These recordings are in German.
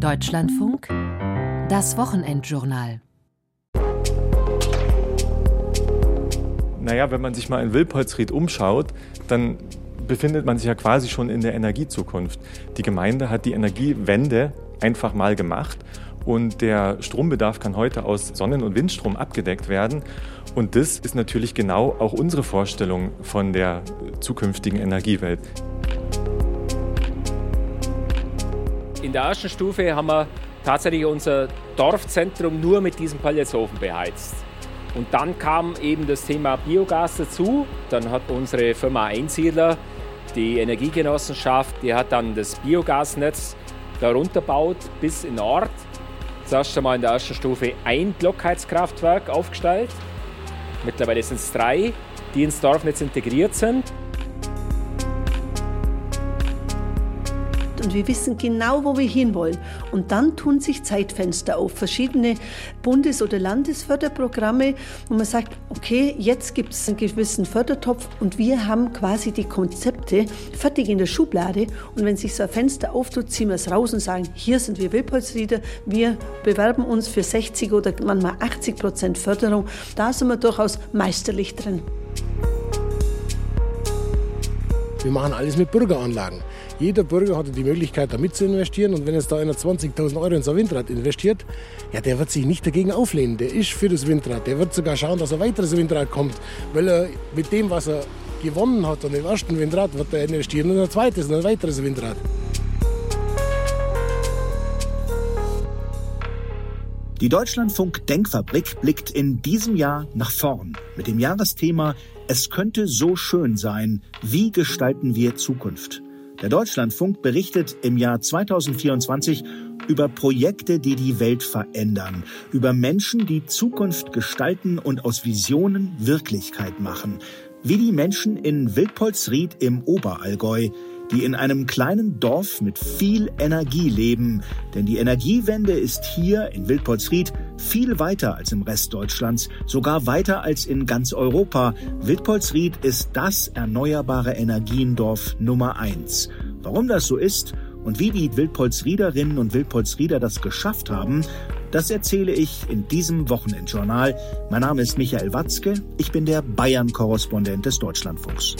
Deutschlandfunk, das Wochenendjournal. Naja, wenn man sich mal in Wilpolsried umschaut, dann befindet man sich ja quasi schon in der Energiezukunft. Die Gemeinde hat die Energiewende einfach mal gemacht und der Strombedarf kann heute aus Sonnen- und Windstrom abgedeckt werden. Und das ist natürlich genau auch unsere Vorstellung von der zukünftigen Energiewelt. In der ersten Stufe haben wir tatsächlich unser Dorfzentrum nur mit diesem Pelletsofen beheizt. Und dann kam eben das Thema Biogas dazu. Dann hat unsere Firma Einsiedler, die Energiegenossenschaft, die hat dann das Biogasnetz darunter baut bis in Ort. Zuerst einmal in der ersten Stufe ein Blockheizkraftwerk aufgestellt. Mittlerweile sind es drei, die ins Dorfnetz integriert sind. Und wir wissen genau, wo wir hinwollen. Und dann tun sich Zeitfenster auf, verschiedene Bundes- oder Landesförderprogramme, wo man sagt, okay, jetzt gibt es einen gewissen Fördertopf und wir haben quasi die Konzepte fertig in der Schublade. Und wenn sich so ein Fenster auftut, ziehen wir es raus und sagen, hier sind wir Wilpolsrieder, wir bewerben uns für 60 oder manchmal 80 Prozent Förderung. Da sind wir durchaus meisterlich drin. Wir machen alles mit Bürgeranlagen. Jeder Bürger hat die Möglichkeit, da mit zu investieren. Und wenn jetzt da einer 20.000 Euro in so ein Windrad investiert, ja, der wird sich nicht dagegen auflehnen. Der ist für das Windrad. Der wird sogar schauen, dass ein weiteres Windrad kommt. Weil er mit dem, was er gewonnen hat an dem ersten Windrad, wird er investieren in ein zweites und ein weiteres Windrad. Die Deutschlandfunk Denkfabrik blickt in diesem Jahr nach vorn mit dem Jahresthema Es könnte so schön sein. Wie gestalten wir Zukunft? Der Deutschlandfunk berichtet im Jahr 2024 über Projekte, die die Welt verändern, über Menschen, die Zukunft gestalten und aus Visionen Wirklichkeit machen, wie die Menschen in Wildpolsried im Oberallgäu, die in einem kleinen Dorf mit viel Energie leben. Denn die Energiewende ist hier in Wildpolsried viel weiter als im Rest Deutschlands, sogar weiter als in ganz Europa. Wildpolsried ist das erneuerbare Energiendorf Nummer eins. Warum das so ist und wie die Wildpolsriederinnen und Wildpolsrieder das geschafft haben, das erzähle ich in diesem Wochenendjournal. Mein Name ist Michael Watzke, ich bin der Bayern-Korrespondent des Deutschlandfunks.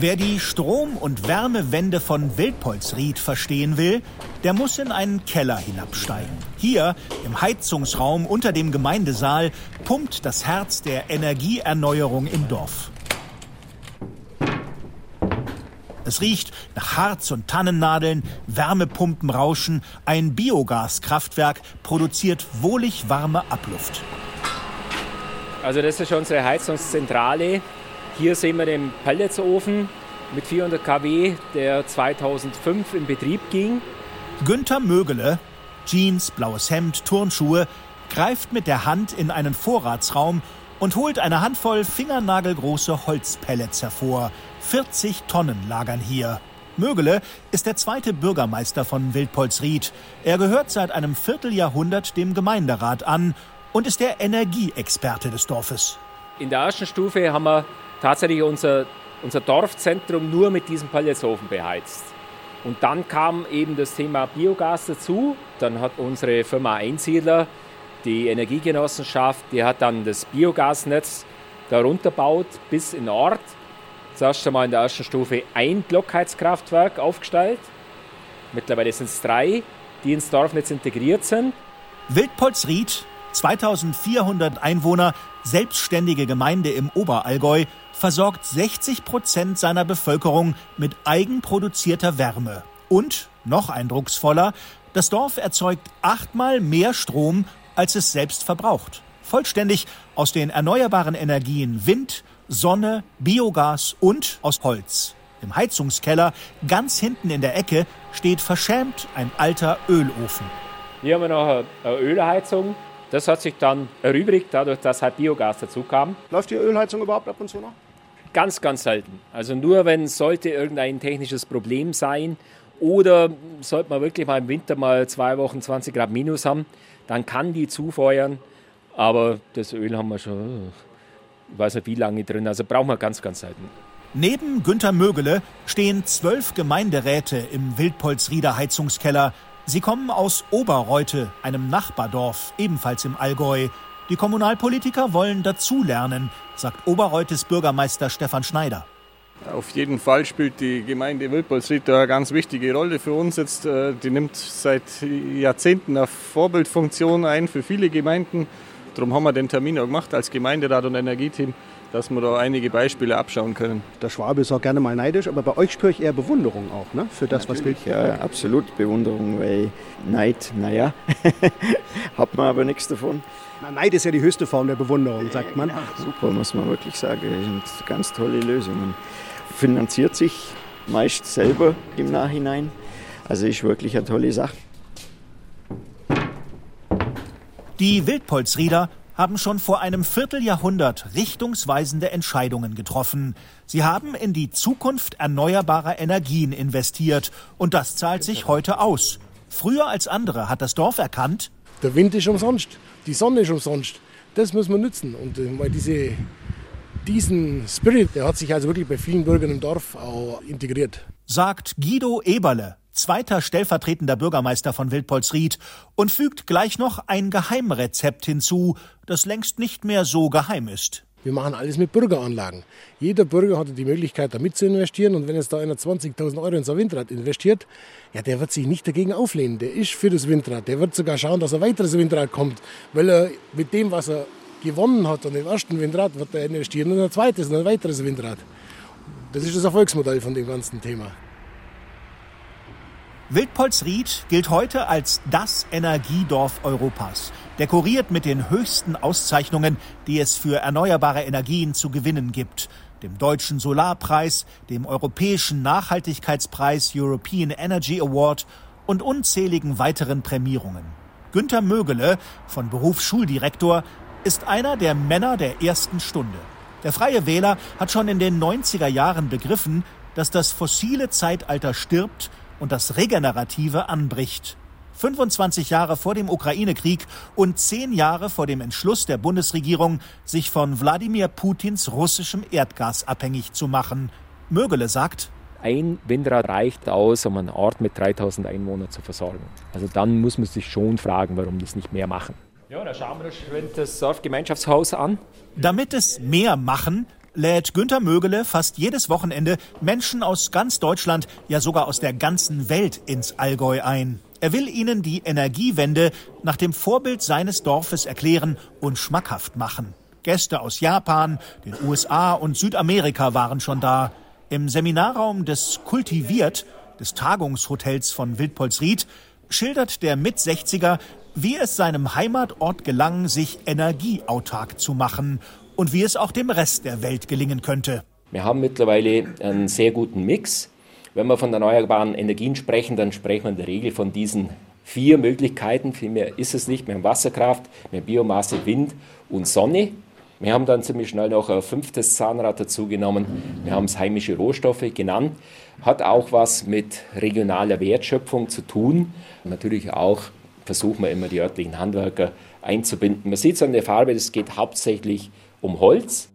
Wer die Strom- und Wärmewende von Wildpolsried verstehen will, der muss in einen Keller hinabsteigen. Hier, im Heizungsraum unter dem Gemeindesaal, pumpt das Herz der Energieerneuerung im Dorf. Es riecht nach Harz und Tannennadeln, Wärmepumpen rauschen, ein Biogaskraftwerk produziert wohlig warme Abluft. Also das ist unsere Heizungszentrale. Hier sehen wir den Pelletsofen mit 400 kW, der 2005 in Betrieb ging. Günther Mögele, Jeans, blaues Hemd, Turnschuhe, greift mit der Hand in einen Vorratsraum und holt eine Handvoll fingernagelgroße Holzpellets hervor. 40 Tonnen lagern hier. Mögele ist der zweite Bürgermeister von Wildpolsried. Er gehört seit einem Vierteljahrhundert dem Gemeinderat an und ist der Energieexperte des Dorfes. In der ersten Stufe haben wir tatsächlich unser, unser Dorfzentrum nur mit diesem Pelletsofen beheizt. Und dann kam eben das Thema Biogas dazu. Dann hat unsere Firma Einsiedler, die Energiegenossenschaft, die hat dann das Biogasnetz darunter baut bis in Ort. Zuerst einmal in der ersten Stufe ein Blockheizkraftwerk aufgestellt. Mittlerweile sind es drei, die ins Dorfnetz integriert sind. Wildpolsried, 2400 Einwohner, selbstständige Gemeinde im Oberallgäu, versorgt 60 Prozent seiner Bevölkerung mit eigenproduzierter Wärme. Und, noch eindrucksvoller, das Dorf erzeugt achtmal mehr Strom, als es selbst verbraucht. Vollständig aus den erneuerbaren Energien Wind, Sonne, Biogas und aus Holz. Im Heizungskeller, ganz hinten in der Ecke, steht verschämt ein alter Ölofen. Hier haben wir noch eine Ölheizung. Das hat sich dann erübrigt, dadurch, dass halt Biogas dazu kam. Läuft die Ölheizung überhaupt ab und zu noch? Ganz, ganz selten. Also nur wenn sollte irgendein technisches Problem sein oder sollte man wirklich mal im Winter mal zwei Wochen 20 Grad minus haben, dann kann die zufeuern. Aber das Öl haben wir schon, ich weiß nicht wie lange drin, also brauchen wir ganz, ganz selten. Neben Günter Mögele stehen zwölf Gemeinderäte im Wildpolsrieder Heizungskeller. Sie kommen aus Oberreute, einem Nachbardorf, ebenfalls im Allgäu. Die Kommunalpolitiker wollen dazulernen, sagt Oberreutes Bürgermeister Stefan Schneider. Auf jeden Fall spielt die Gemeinde Wildpolsried eine ganz wichtige Rolle für uns. Jetzt, äh, die nimmt seit Jahrzehnten eine Vorbildfunktion ein für viele Gemeinden. Darum haben wir den Termin auch gemacht als Gemeinderat und Energieteam dass wir da einige Beispiele abschauen können. Der Schwabe ist auch gerne mal neidisch, aber bei euch spüre ich eher Bewunderung auch, ne? Für das, Natürlich, was Bild. Ja, absolut Bewunderung, weil Neid, naja, hat man aber nichts davon. Na, Neid ist ja die höchste Form der Bewunderung, sagt man. Ja, super, muss man wirklich sagen. Das sind ganz tolle Lösungen. Finanziert sich meist selber im Nachhinein. Also ist wirklich eine tolle Sache. Die Wildpolsrieder haben schon vor einem Vierteljahrhundert richtungsweisende Entscheidungen getroffen. Sie haben in die Zukunft erneuerbarer Energien investiert und das zahlt sich heute aus. Früher als andere hat das Dorf erkannt, der Wind ist umsonst, die Sonne ist umsonst. Das muss man nutzen. Und äh, mal diese, diesen Spirit, der hat sich also wirklich bei vielen Bürgern im Dorf auch integriert. Sagt Guido Eberle, zweiter stellvertretender Bürgermeister von Wildpolsried, und fügt gleich noch ein Geheimrezept hinzu, das längst nicht mehr so geheim ist. Wir machen alles mit Bürgeranlagen. Jeder Bürger hat die Möglichkeit, da mit zu investieren. Und wenn jetzt da einer 20.000 Euro in sein Windrad investiert, ja, der wird sich nicht dagegen auflehnen. Der ist für das Windrad. Der wird sogar schauen, dass ein weiteres Windrad kommt. Weil er mit dem, was er gewonnen hat an dem ersten Windrad, wird er investieren in ein zweites und ein weiteres Windrad. Das ist das Erfolgsmodell von dem ganzen Thema. Wildpolsried gilt heute als das Energiedorf Europas, dekoriert mit den höchsten Auszeichnungen, die es für erneuerbare Energien zu gewinnen gibt. Dem Deutschen Solarpreis, dem Europäischen Nachhaltigkeitspreis European Energy Award und unzähligen weiteren Prämierungen. Günter Mögele, von Beruf Schuldirektor, ist einer der Männer der ersten Stunde. Der Freie Wähler hat schon in den 90er Jahren begriffen, dass das fossile Zeitalter stirbt und das Regenerative anbricht. 25 Jahre vor dem Ukraine-Krieg und 10 Jahre vor dem Entschluss der Bundesregierung, sich von Wladimir Putins russischem Erdgas abhängig zu machen. Mögele sagt, ein Windrad reicht aus, um einen Ort mit 3000 Einwohnern zu versorgen. Also dann muss man sich schon fragen, warum das nicht mehr machen. Ja, da schauen wir uns das Dorfgemeinschaftshaus an. Damit es mehr machen, lädt Günter Mögele fast jedes Wochenende Menschen aus ganz Deutschland, ja sogar aus der ganzen Welt ins Allgäu ein. Er will ihnen die Energiewende nach dem Vorbild seines Dorfes erklären und schmackhaft machen. Gäste aus Japan, den USA und Südamerika waren schon da. Im Seminarraum des Kultiviert, des Tagungshotels von Wildpolsried, schildert der Mit-60er, wie es seinem Heimatort gelang, sich energieautark zu machen und wie es auch dem Rest der Welt gelingen könnte. Wir haben mittlerweile einen sehr guten Mix. Wenn wir von erneuerbaren Energien sprechen, dann sprechen wir in der Regel von diesen vier Möglichkeiten. Viel mehr ist es nicht. Wir haben Wasserkraft, wir Biomasse, Wind und Sonne. Wir haben dann ziemlich schnell noch ein fünftes Zahnrad dazu genommen. Wir haben es heimische Rohstoffe genannt. Hat auch was mit regionaler Wertschöpfung zu tun. natürlich auch versuchen wir immer die örtlichen Handwerker einzubinden. Man sieht es an der Farbe, es geht hauptsächlich um Holz.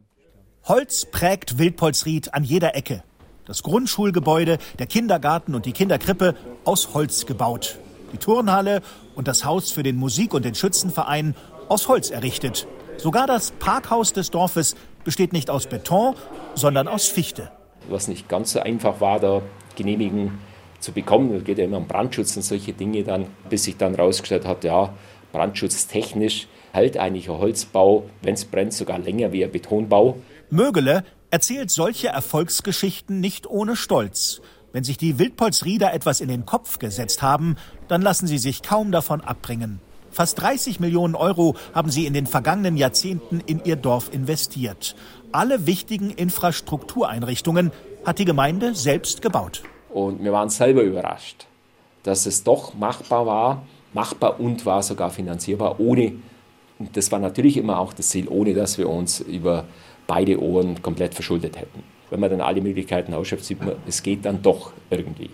Holz prägt Wildpolsried an jeder Ecke. Das Grundschulgebäude, der Kindergarten und die Kinderkrippe aus Holz gebaut. Die Turnhalle und das Haus für den Musik- und den Schützenverein aus Holz errichtet. Sogar das Parkhaus des Dorfes besteht nicht aus Beton, sondern aus Fichte. Was nicht ganz so einfach war, da Genehmigen zu bekommen. Es geht ja immer um Brandschutz und solche Dinge dann, bis sich dann rausgestellt hat, ja, brandschutztechnisch hält eigentlich ein Holzbau, wenn es brennt, sogar länger wie ein Betonbau. Mögele erzählt solche Erfolgsgeschichten nicht ohne Stolz. Wenn sich die Wildpolsrieder etwas in den Kopf gesetzt haben, dann lassen sie sich kaum davon abbringen. Fast 30 Millionen Euro haben sie in den vergangenen Jahrzehnten in ihr Dorf investiert. Alle wichtigen Infrastruktureinrichtungen hat die Gemeinde selbst gebaut. Und wir waren selber überrascht, dass es doch machbar war, machbar und war sogar finanzierbar, ohne und das war natürlich immer auch das Ziel, ohne dass wir uns über beide Ohren komplett verschuldet hätten. wenn man dann alle Möglichkeiten ausschöpft, sieht man, es geht dann doch irgendwie.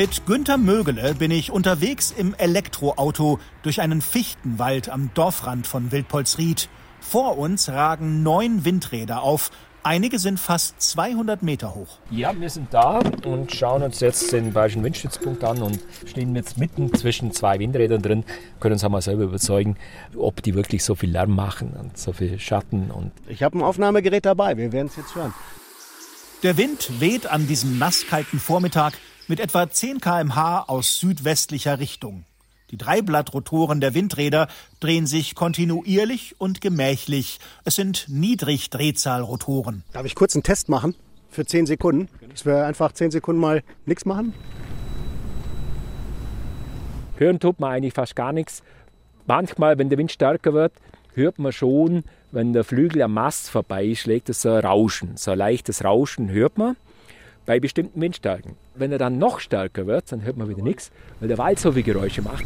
Mit Günter Mögele bin ich unterwegs im Elektroauto durch einen Fichtenwald am Dorfrand von Wildpolsried. Vor uns ragen neun Windräder auf. Einige sind fast 200 Meter hoch. Ja, wir sind da und schauen uns jetzt den Bayerischen Windstützpunkt an und stehen jetzt mitten zwischen zwei Windrädern drin, können uns einmal selber überzeugen, ob die wirklich so viel Lärm machen und so viel Schatten. Und ich habe ein Aufnahmegerät dabei, wir werden es jetzt hören. Der Wind weht an diesem nasskalten Vormittag mit etwa 10 km/h aus südwestlicher Richtung. Die Dreiblattrotoren der Windräder drehen sich kontinuierlich und gemächlich. Es sind Niedrigdrehzahlrotoren. Darf ich kurz einen Test machen? Für 10 Sekunden? Dass wir einfach 10 Sekunden mal nichts machen? Hören tut man eigentlich fast gar nichts. Manchmal, wenn der Wind stärker wird, hört man schon, wenn der Flügel am Mast vorbeischlägt, das so ein Rauschen. So ein leichtes Rauschen hört man bei bestimmten Windstärken. Wenn er dann noch stärker wird, dann hört man wieder nichts, weil der Wald so viele Geräusche macht.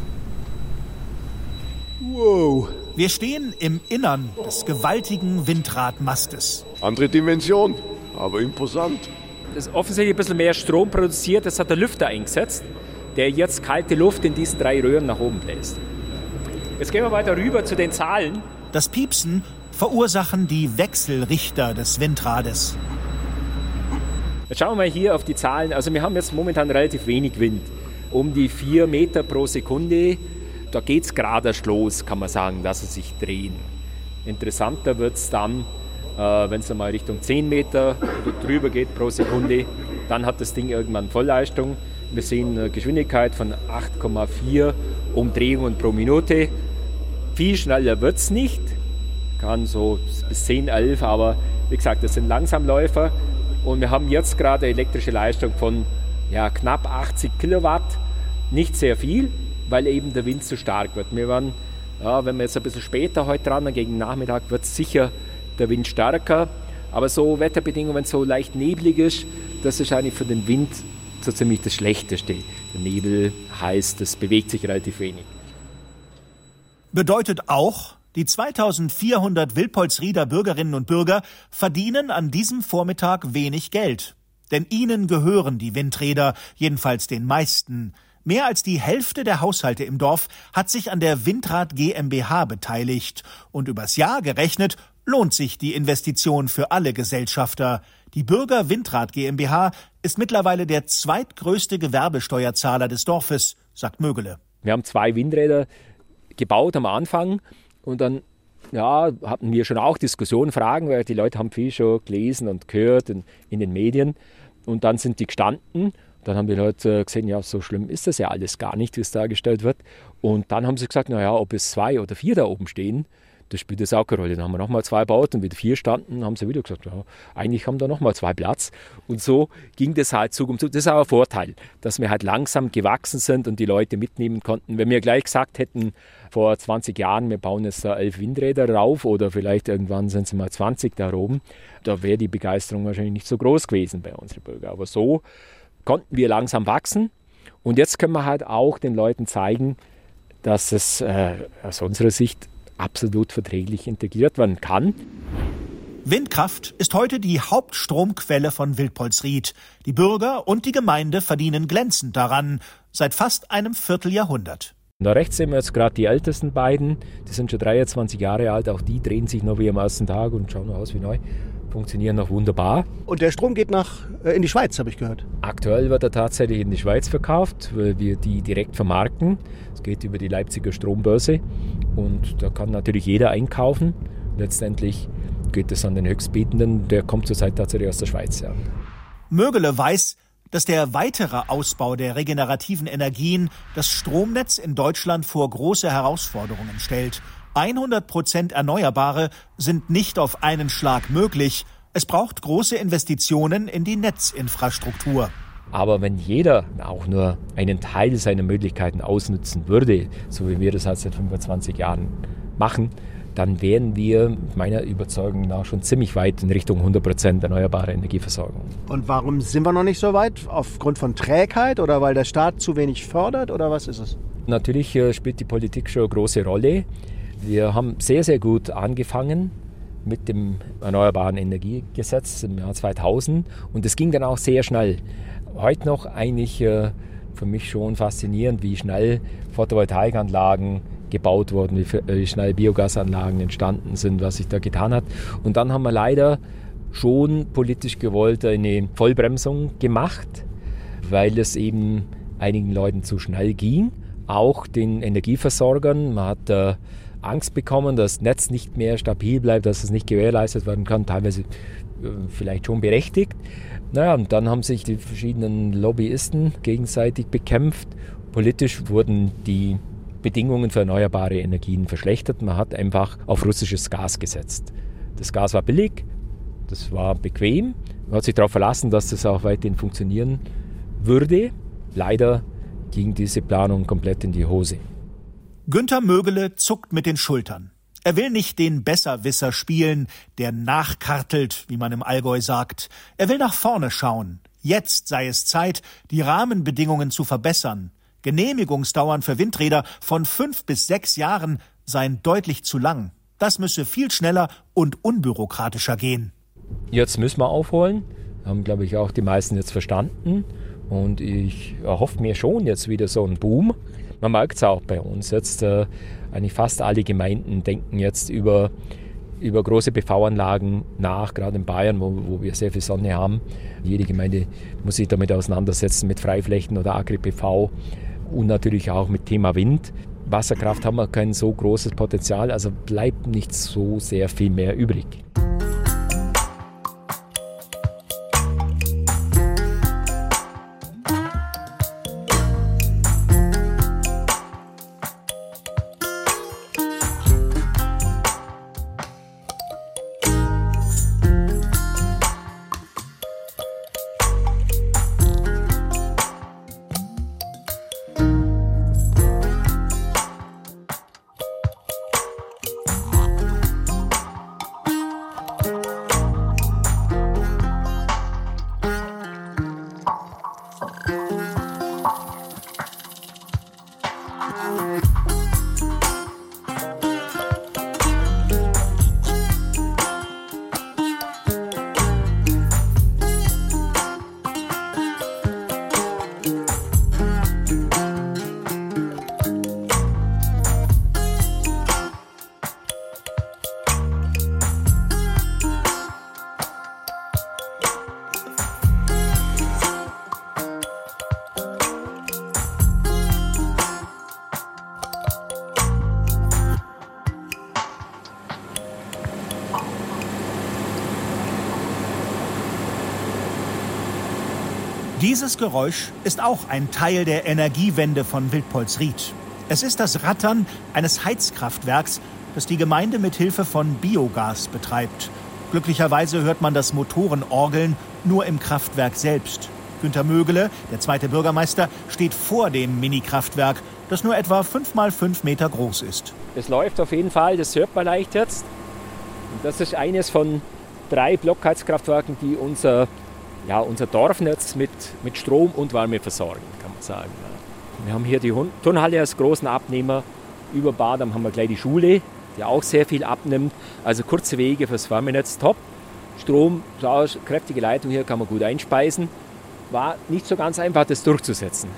Wow. Wir stehen im Innern des gewaltigen Windradmastes. Andere Dimension, aber imposant. Das ist offensichtlich ein bisschen mehr Strom produziert, das hat der Lüfter eingesetzt, der jetzt kalte Luft in diesen drei Röhren nach oben bläst. Jetzt gehen wir weiter rüber zu den Zahlen. Das Piepsen verursachen die Wechselrichter des Windrades. Jetzt schauen wir mal hier auf die Zahlen. Also wir haben jetzt momentan relativ wenig Wind. Um die 4 Meter pro Sekunde. Da geht es gerade erst los, kann man sagen, dass sie sich drehen. Interessanter wird es dann, äh, wenn es einmal Richtung 10 Meter drüber geht pro Sekunde. Dann hat das Ding irgendwann Vollleistung. Wir sehen eine Geschwindigkeit von 8,4 Umdrehungen pro Minute. Viel schneller wird es nicht, kann so bis 10, 11, aber wie gesagt, das sind Langsamläufer. Und wir haben jetzt gerade elektrische Leistung von ja, knapp 80 Kilowatt. Nicht sehr viel, weil eben der Wind zu stark wird. Wir waren, ja, wenn wir jetzt ein bisschen später heute dran, gegen Nachmittag wird sicher der Wind stärker. Aber so Wetterbedingungen, wenn es so leicht neblig ist, das ist eigentlich für den Wind so ziemlich das Schlechteste. Der Nebel heißt, es bewegt sich relativ wenig. Bedeutet auch, die 2400 Wilpolsrieder Bürgerinnen und Bürger verdienen an diesem Vormittag wenig Geld. Denn ihnen gehören die Windräder, jedenfalls den meisten. Mehr als die Hälfte der Haushalte im Dorf hat sich an der Windrad GmbH beteiligt. Und übers Jahr gerechnet lohnt sich die Investition für alle Gesellschafter. Die Bürger Windrad GmbH ist mittlerweile der zweitgrößte Gewerbesteuerzahler des Dorfes, sagt Mögele. Wir haben zwei Windräder gebaut am Anfang und dann ja, hatten wir schon auch Diskussionen, Fragen, weil die Leute haben viel schon gelesen und gehört in, in den Medien. Und dann sind die gestanden. Dann haben die Leute gesehen, ja, so schlimm ist das ja alles gar nicht, wie es dargestellt wird. Und dann haben sie gesagt, naja, ob es zwei oder vier da oben stehen, das spielt das auch keine Rolle. Dann haben wir nochmal zwei gebaut und wieder vier standen, haben sie wieder gesagt, ja, eigentlich haben da nochmal zwei Platz. Und so ging das halt Zug um Zug. Das ist auch ein Vorteil, dass wir halt langsam gewachsen sind und die Leute mitnehmen konnten. Wenn wir gleich gesagt hätten, vor 20 Jahren, wir bauen jetzt da elf Windräder rauf oder vielleicht irgendwann sind es mal 20 da oben, da wäre die Begeisterung wahrscheinlich nicht so groß gewesen bei unseren Bürgern. Aber so konnten wir langsam wachsen und jetzt können wir halt auch den Leuten zeigen, dass es äh, aus unserer Sicht absolut verträglich integriert werden kann. Windkraft ist heute die Hauptstromquelle von Wildpolsried. Die Bürger und die Gemeinde verdienen glänzend daran, seit fast einem Vierteljahrhundert. Da rechts sehen wir jetzt gerade die ältesten beiden. Die sind schon 23 Jahre alt. Auch die drehen sich noch wie am ersten Tag und schauen aus wie neu. Funktionieren noch wunderbar. Und der Strom geht nach äh, in die Schweiz, habe ich gehört. Aktuell wird er tatsächlich in die Schweiz verkauft, weil wir die direkt vermarkten. Es geht über die Leipziger Strombörse und da kann natürlich jeder einkaufen. Letztendlich geht es an den Höchstbietenden. Der kommt zurzeit tatsächlich aus der Schweiz. Ja. Mögele weiß, dass der weitere Ausbau der regenerativen Energien das Stromnetz in Deutschland vor große Herausforderungen stellt. 100 Prozent Erneuerbare sind nicht auf einen Schlag möglich. Es braucht große Investitionen in die Netzinfrastruktur. Aber wenn jeder auch nur einen Teil seiner Möglichkeiten ausnutzen würde, so wie wir das halt seit 25 Jahren machen, dann wären wir meiner Überzeugung nach schon ziemlich weit in Richtung 100% erneuerbare Energieversorgung. Und warum sind wir noch nicht so weit? Aufgrund von Trägheit oder weil der Staat zu wenig fördert oder was ist es? Natürlich äh, spielt die Politik schon eine große Rolle. Wir haben sehr, sehr gut angefangen mit dem Erneuerbaren Energiegesetz im Jahr 2000 und es ging dann auch sehr schnell. Heute noch eigentlich äh, für mich schon faszinierend, wie schnell Photovoltaikanlagen gebaut wurden, wie, schnell Biogasanlagen entstanden sind, was sich da getan hat. Und dann haben wir leider schon politisch gewollt eine Vollbremsung gemacht, weil es eben einigen Leuten zu schnell ging. Auch den Energieversorgern. Man hat äh, Angst bekommen, dass das Netz nicht mehr stabil bleibt, dass es nicht gewährleistet werden kann, teilweise äh, vielleicht schon berechtigt. Naja, und dann haben sich die verschiedenen Lobbyisten gegenseitig bekämpft. Politisch wurden die Bedingungen für erneuerbare Energien verschlechtert. Man hat einfach auf russisches Gas gesetzt. Das Gas war billig, das war bequem. Man hat sich darauf verlassen, dass das auch weiterhin funktionieren würde. Leider ging diese Planung komplett in die Hose. Günter Mögele zuckt mit den Schultern. Er will nicht den Besserwisser spielen, der nachkartelt, wie man im Allgäu sagt. Er will nach vorne schauen. Jetzt sei es Zeit, die Rahmenbedingungen zu verbessern. Genehmigungsdauern für Windräder von fünf bis sechs Jahren seien deutlich zu lang. Das müsse viel schneller und unbürokratischer gehen. Jetzt müssen wir aufholen. Haben, glaube ich, auch die meisten jetzt verstanden. Und ich erhoffe mir schon jetzt wieder so einen Boom. Man merkt es auch bei uns jetzt. Äh, eigentlich fast alle Gemeinden denken jetzt über, über große PV-Anlagen nach, gerade in Bayern, wo, wo wir sehr viel Sonne haben. Jede Gemeinde muss sich damit auseinandersetzen, mit Freiflächen oder Agri-PV und natürlich auch mit Thema Wind. Wasserkraft haben wir kein so großes Potenzial, also bleibt nicht so sehr viel mehr übrig. Dieses Geräusch ist auch ein Teil der Energiewende von Wildpolsried. Es ist das Rattern eines Heizkraftwerks, das die Gemeinde mit Hilfe von Biogas betreibt. Glücklicherweise hört man das Motorenorgeln nur im Kraftwerk selbst. Günter Mögele, der zweite Bürgermeister, steht vor dem Mini-Kraftwerk, das nur etwa 5 mal 5 Meter groß ist. Es läuft auf jeden Fall, das hört man leicht jetzt. Und das ist eines von drei Blockheizkraftwerken, die unser ja, unser Dorfnetz mit, mit Strom und Wärme versorgen, kann man sagen. Wir haben hier die Turnhalle als großen Abnehmer. Über Badam haben wir gleich die Schule, die auch sehr viel abnimmt. Also kurze Wege fürs Wärmenetz, top. Strom, kräftige Leitung hier kann man gut einspeisen. War nicht so ganz einfach, das durchzusetzen.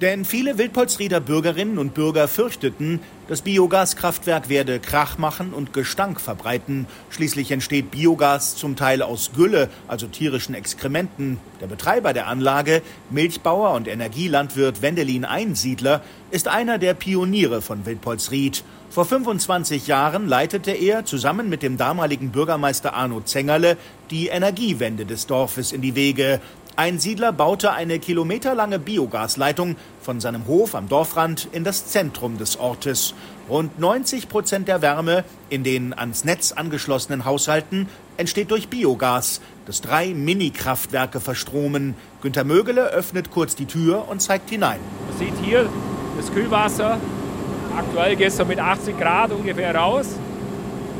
Denn viele Wildpolsrieder Bürgerinnen und Bürger fürchteten, das Biogaskraftwerk werde Krach machen und Gestank verbreiten. Schließlich entsteht Biogas zum Teil aus Gülle, also tierischen Exkrementen. Der Betreiber der Anlage, Milchbauer und Energielandwirt Wendelin Einsiedler, ist einer der Pioniere von Wildpolsried. Vor 25 Jahren leitete er zusammen mit dem damaligen Bürgermeister Arno Zengerle die Energiewende des Dorfes in die Wege. Ein Siedler baute eine kilometerlange Biogasleitung von seinem Hof am Dorfrand in das Zentrum des Ortes. Rund 90 Prozent der Wärme in den ans Netz angeschlossenen Haushalten entsteht durch Biogas, das drei Mini-Kraftwerke verstromen. Günter Mögele öffnet kurz die Tür und zeigt hinein. Man sieht hier das Kühlwasser. Aktuell geht es mit 80 Grad ungefähr raus.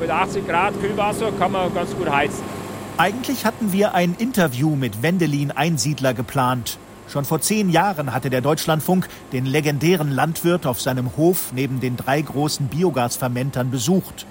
Mit 80 Grad Kühlwasser kann man ganz gut heizen. Eigentlich hatten wir ein Interview mit Wendelin Einsiedler geplant. Schon vor zehn Jahren hatte der Deutschlandfunk den legendären Landwirt auf seinem Hof neben den drei großen Biogasfermentern besucht.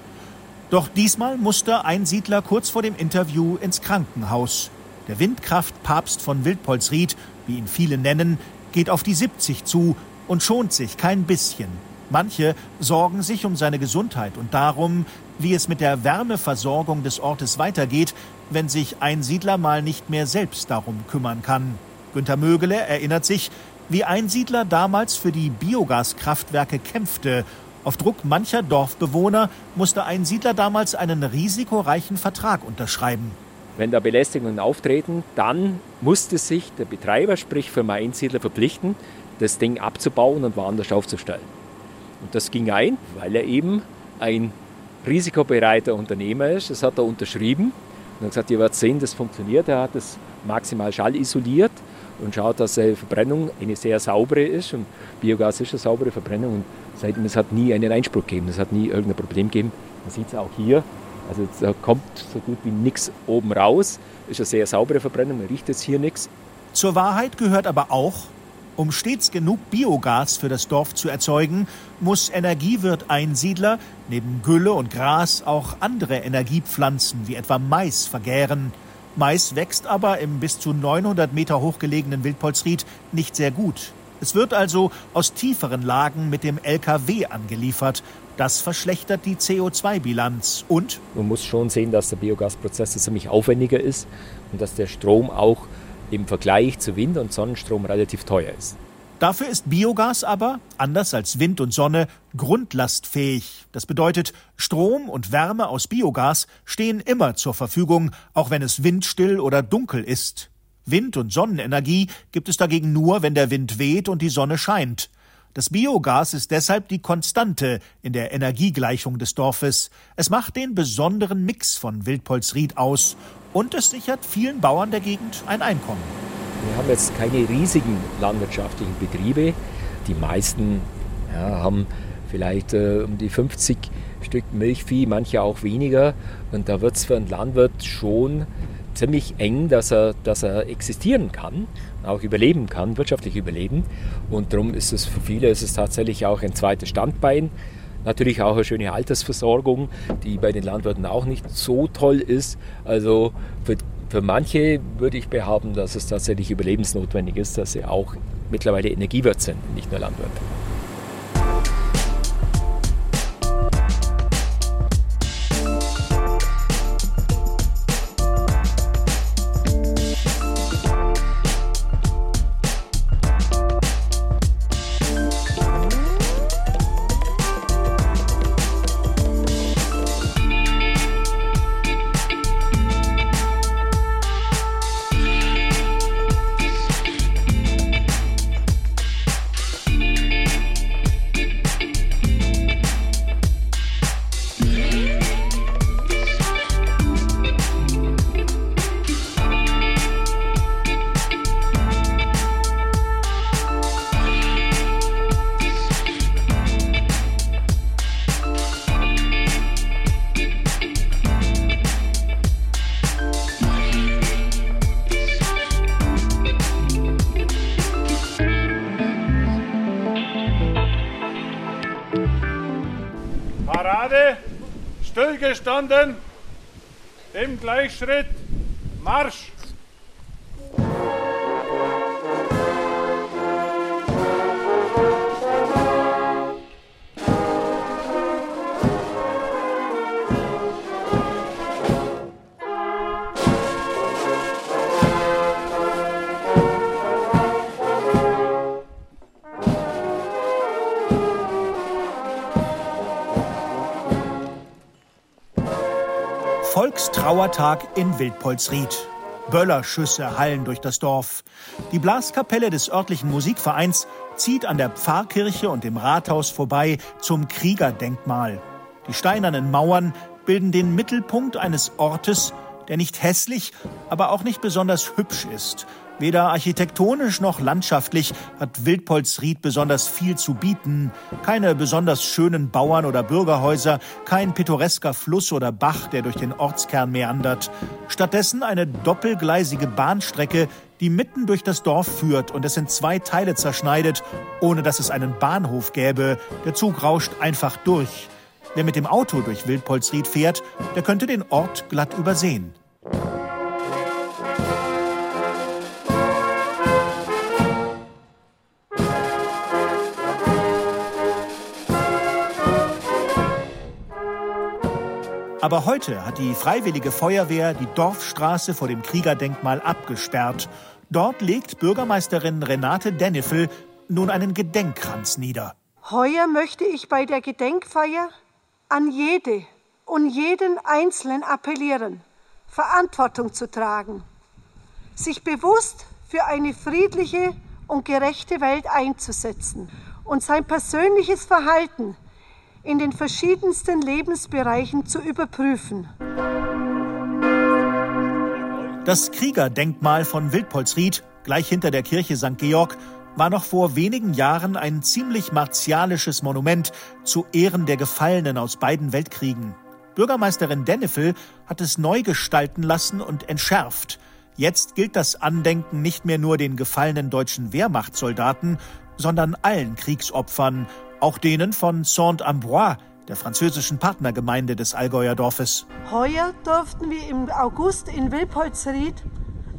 Doch diesmal musste Einsiedler kurz vor dem Interview ins Krankenhaus. Der Windkraftpapst von Wildpolsried, wie ihn viele nennen, geht auf die 70 zu und schont sich kein bisschen. Manche sorgen sich um seine Gesundheit und darum, wie es mit der Wärmeversorgung des Ortes weitergeht, wenn sich ein Siedler mal nicht mehr selbst darum kümmern kann. Günter Mögele erinnert sich, wie ein Siedler damals für die Biogaskraftwerke kämpfte. Auf Druck mancher Dorfbewohner musste ein Siedler damals einen risikoreichen Vertrag unterschreiben. Wenn da Belästigungen auftreten, dann musste sich der Betreiber, sprich für meinen Siedler, verpflichten, das Ding abzubauen und woanders aufzustellen. Und das ging ein, weil er eben ein risikobereiter Unternehmer ist. Das hat er unterschrieben und hat gesagt, ihr werdet sehen, das funktioniert. Er hat es maximal schallisoliert und schaut, dass die Verbrennung eine sehr saubere ist. Und Biogas ist eine saubere Verbrennung. Und seitdem es hat nie einen Einspruch gegeben, es hat nie irgendein Problem gegeben. Man sieht es auch hier. Also da kommt so gut wie nichts oben raus. Ist eine sehr saubere Verbrennung, man riecht jetzt hier nichts. Zur Wahrheit gehört aber auch, um stets genug Biogas für das Dorf zu erzeugen, muss Energiewirt Einsiedler neben Gülle und Gras auch andere Energiepflanzen wie etwa Mais vergären. Mais wächst aber im bis zu 900 Meter hochgelegenen Wildpolsried nicht sehr gut. Es wird also aus tieferen Lagen mit dem LKW angeliefert. Das verschlechtert die CO2-Bilanz. Und? Man muss schon sehen, dass der Biogasprozess ziemlich aufwendiger ist und dass der Strom auch im Vergleich zu Wind- und Sonnenstrom relativ teuer ist. Dafür ist Biogas aber, anders als Wind und Sonne, grundlastfähig. Das bedeutet, Strom und Wärme aus Biogas stehen immer zur Verfügung, auch wenn es windstill oder dunkel ist. Wind- und Sonnenenergie gibt es dagegen nur, wenn der Wind weht und die Sonne scheint. Das Biogas ist deshalb die Konstante in der Energiegleichung des Dorfes. Es macht den besonderen Mix von Wildpolsried aus und es sichert vielen Bauern der Gegend ein Einkommen. Wir haben jetzt keine riesigen landwirtschaftlichen Betriebe. Die meisten ja, haben vielleicht äh, um die 50 Stück Milchvieh, manche auch weniger. Und da wird es für einen Landwirt schon ziemlich eng, dass er, dass er existieren kann, auch überleben kann, wirtschaftlich überleben. Und darum ist es für viele ist es tatsächlich auch ein zweites Standbein. Natürlich auch eine schöne Altersversorgung, die bei den Landwirten auch nicht so toll ist. Also für, für manche würde ich behaupten, dass es tatsächlich überlebensnotwendig ist, dass sie auch mittlerweile Energiewirt sind, nicht nur Landwirt. Stillgestanden, im Gleichschritt, Marsch! Volkstrauertag in Wildpolsried. Böllerschüsse hallen durch das Dorf. Die Blaskapelle des örtlichen Musikvereins zieht an der Pfarrkirche und dem Rathaus vorbei zum Kriegerdenkmal. Die steinernen Mauern bilden den Mittelpunkt eines Ortes, der nicht hässlich, aber auch nicht besonders hübsch ist. Weder architektonisch noch landschaftlich hat Wildpolsried besonders viel zu bieten. Keine besonders schönen Bauern- oder Bürgerhäuser, kein pittoresker Fluss oder Bach, der durch den Ortskern meandert. Stattdessen eine doppelgleisige Bahnstrecke, die mitten durch das Dorf führt und es in zwei Teile zerschneidet, ohne dass es einen Bahnhof gäbe. Der Zug rauscht einfach durch. Wer mit dem Auto durch Wildpolsried fährt, der könnte den Ort glatt übersehen. Aber heute hat die Freiwillige Feuerwehr die Dorfstraße vor dem Kriegerdenkmal abgesperrt. Dort legt Bürgermeisterin Renate Dennifel nun einen Gedenkkranz nieder. Heuer möchte ich bei der Gedenkfeier an jede und jeden Einzelnen appellieren, Verantwortung zu tragen, sich bewusst für eine friedliche und gerechte Welt einzusetzen und sein persönliches Verhalten in den verschiedensten Lebensbereichen zu überprüfen. Das Kriegerdenkmal von Wildpolsried, gleich hinter der Kirche St. Georg, war noch vor wenigen Jahren ein ziemlich martialisches Monument zu Ehren der Gefallenen aus beiden Weltkriegen. Bürgermeisterin Dennefel hat es neu gestalten lassen und entschärft. Jetzt gilt das Andenken nicht mehr nur den gefallenen deutschen Wehrmachtssoldaten, sondern allen Kriegsopfern, auch denen von Saint-Ambroise, der französischen Partnergemeinde des Allgäuer Dorfes. Heuer durften wir im August in Wilpolsried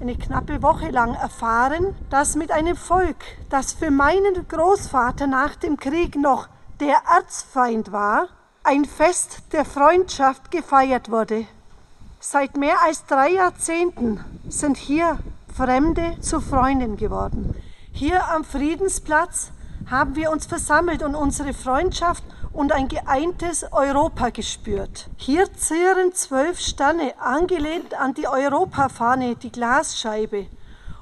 eine knappe Woche lang erfahren, dass mit einem Volk, das für meinen Großvater nach dem Krieg noch der Erzfeind war, ein Fest der Freundschaft gefeiert wurde. Seit mehr als drei Jahrzehnten sind hier Fremde zu Freunden geworden. Hier am Friedensplatz haben wir uns versammelt und unsere Freundschaft und ein geeintes Europa gespürt. Hier zieren zwölf Sterne, angelehnt an die Europafahne, die Glasscheibe.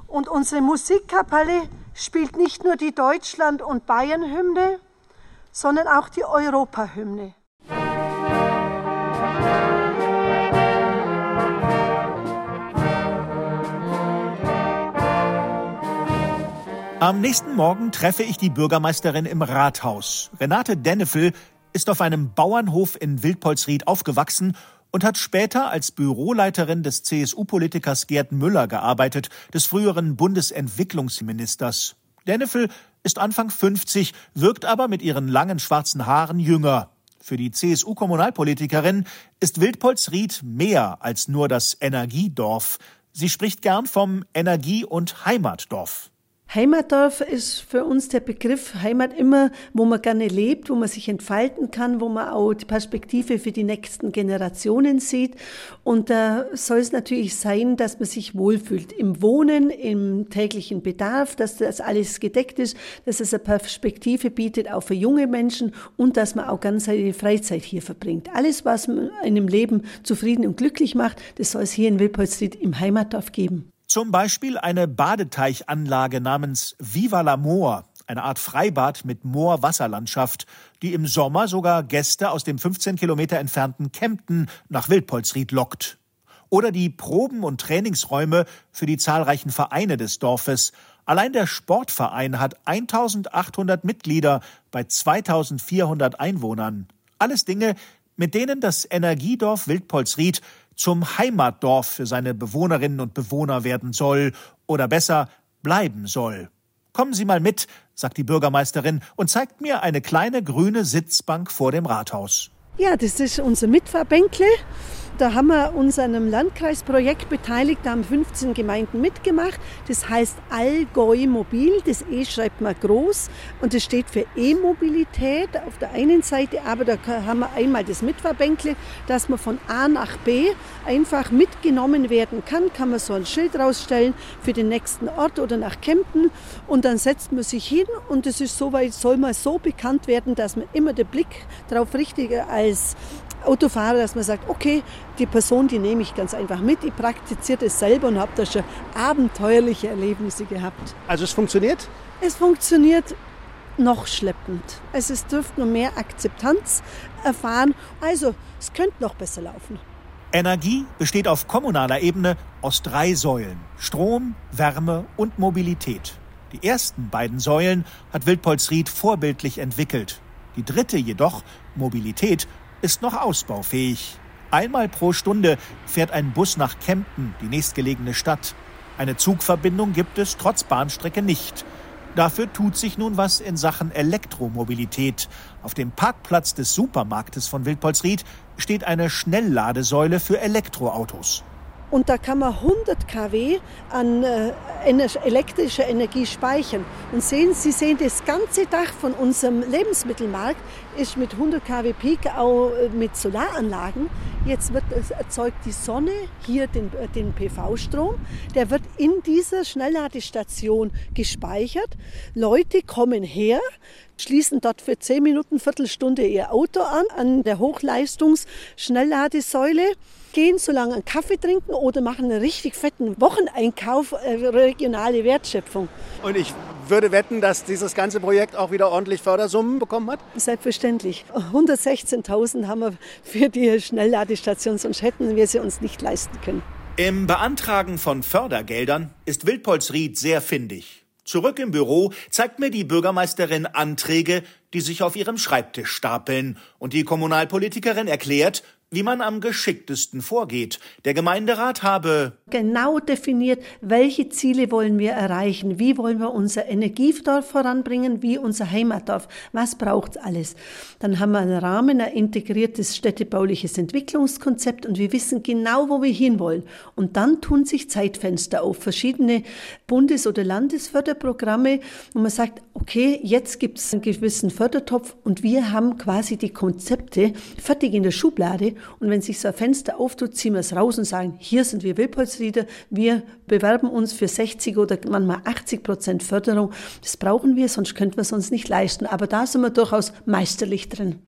Und unsere Musikkapelle spielt nicht nur die Deutschland- und Bayern-Hymne, sondern auch die Europahymne. Am nächsten Morgen treffe ich die Bürgermeisterin im Rathaus. Renate Dennefel ist auf einem Bauernhof in Wildpolsried aufgewachsen und hat später als Büroleiterin des CSU-Politikers Gerd Müller gearbeitet, des früheren Bundesentwicklungsministers. Dennefel ist Anfang 50, wirkt aber mit ihren langen schwarzen Haaren jünger. Für die CSU-Kommunalpolitikerin ist Wildpolsried mehr als nur das Energiedorf. Sie spricht gern vom Energie- und Heimatdorf. Heimatdorf ist für uns der Begriff Heimat immer, wo man gerne lebt, wo man sich entfalten kann, wo man auch die Perspektive für die nächsten Generationen sieht. Und da soll es natürlich sein, dass man sich wohlfühlt im Wohnen, im täglichen Bedarf, dass das alles gedeckt ist, dass es eine Perspektive bietet, auch für junge Menschen und dass man auch ganz seine Freizeit hier verbringt. Alles, was man in einem Leben zufrieden und glücklich macht, das soll es hier in Wilpolstried im Heimatdorf geben. Zum Beispiel eine Badeteichanlage namens Viva l'Amour, eine Art Freibad mit Moorwasserlandschaft, die im Sommer sogar Gäste aus dem 15 Kilometer entfernten Kempten nach Wildpolsried lockt. Oder die Proben- und Trainingsräume für die zahlreichen Vereine des Dorfes. Allein der Sportverein hat 1800 Mitglieder bei 2400 Einwohnern. Alles Dinge, mit denen das Energiedorf Wildpolsried zum Heimatdorf für seine Bewohnerinnen und Bewohner werden soll oder besser bleiben soll. Kommen Sie mal mit, sagt die Bürgermeisterin und zeigt mir eine kleine grüne Sitzbank vor dem Rathaus. Ja, das ist unser Mitfahrbänkle. Da haben wir uns an einem Landkreisprojekt beteiligt, da haben 15 Gemeinden mitgemacht. Das heißt Allgäu Mobil, das E schreibt man groß und das steht für E-Mobilität auf der einen Seite, aber da haben wir einmal das Mitfahrbänkle, dass man von A nach B einfach mitgenommen werden kann, kann man so ein Schild rausstellen für den nächsten Ort oder nach Kempten und dann setzt man sich hin und es ist soweit, soll mal so bekannt werden, dass man immer den Blick darauf richtet als Autofahrer, dass man sagt, okay, die Person, die nehme ich ganz einfach mit, ich praktiziere es selber und habe da schon abenteuerliche Erlebnisse gehabt. Also es funktioniert? Es funktioniert noch schleppend. Also es dürfte noch mehr Akzeptanz erfahren. Also es könnte noch besser laufen. Energie besteht auf kommunaler Ebene aus drei Säulen. Strom, Wärme und Mobilität. Die ersten beiden Säulen hat Wildpolsried vorbildlich entwickelt. Die dritte jedoch, Mobilität, ist noch ausbaufähig. Einmal pro Stunde fährt ein Bus nach Kempten, die nächstgelegene Stadt. Eine Zugverbindung gibt es trotz Bahnstrecke nicht. Dafür tut sich nun was in Sachen Elektromobilität. Auf dem Parkplatz des Supermarktes von Wildpolsried steht eine Schnellladesäule für Elektroautos. Und da kann man 100 kW an äh, elektrischer Energie speichern. Und sehen, Sie sehen, das ganze Dach von unserem Lebensmittelmarkt ist mit 100 kW Peak auch äh, mit Solaranlagen. Jetzt wird erzeugt die Sonne hier den, äh, den PV-Strom. Der wird in dieser Schnellladestation gespeichert. Leute kommen her, schließen dort für 10 Minuten, Viertelstunde ihr Auto an, an der Hochleistungs-Schnellladesäule, gehen so lange einen Kaffee trinken oder machen einen richtig fetten Wocheneinkauf, äh, regionale Wertschöpfung. Und ich würde wetten, dass dieses ganze Projekt auch wieder ordentlich Fördersummen bekommen hat? Selbstverständlich. 116.000 haben wir für die Schnellladestation, sonst hätten wir sie uns nicht leisten können. Im Beantragen von Fördergeldern ist Wildpolsried sehr findig. Zurück im Büro zeigt mir die Bürgermeisterin Anträge, die sich auf ihrem Schreibtisch stapeln, und die Kommunalpolitikerin erklärt, wie man am geschicktesten vorgeht. Der Gemeinderat habe genau definiert, welche Ziele wollen wir erreichen, wie wollen wir unser Energiedorf voranbringen, wie unser Heimatdorf, was braucht alles. Dann haben wir einen Rahmen, ein integriertes städtebauliches Entwicklungskonzept und wir wissen genau, wo wir hinwollen. Und dann tun sich Zeitfenster auf, verschiedene Bundes- oder Landesförderprogramme, wo man sagt, okay, jetzt gibt es einen gewissen Fördertopf und wir haben quasi die Konzepte fertig in der Schublade und wenn sich so ein Fenster auftut, ziehen wir es raus und sagen, hier sind wir Wilpolsrieder, wir bewerben uns für 60 oder manchmal 80 Prozent Förderung. Das brauchen wir, sonst könnten wir es uns nicht leisten. Aber da sind wir durchaus meisterlich drin.